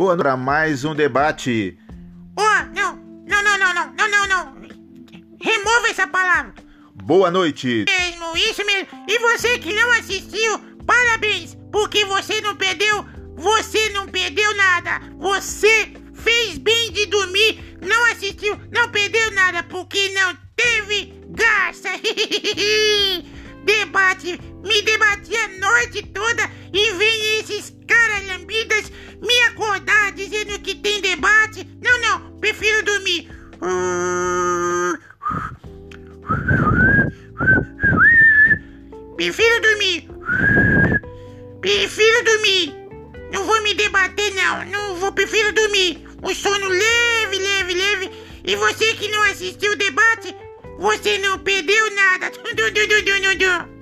Boa para mais um debate. Oh, não, não, não, não, não, não, não, não. Remova essa palavra. Boa noite. Mesmo, isso mesmo. E você que não assistiu, parabéns, porque você não perdeu, você não perdeu nada. Você fez bem de dormir, não assistiu, não perdeu nada, porque não teve graça. Debate, me debati a noite toda e vem Prefiro dormir. Prefiro dormir. Não vou me debater, não. Não vou, prefiro dormir. Um sono leve, leve, leve. E você que não assistiu o debate, você não perdeu nada.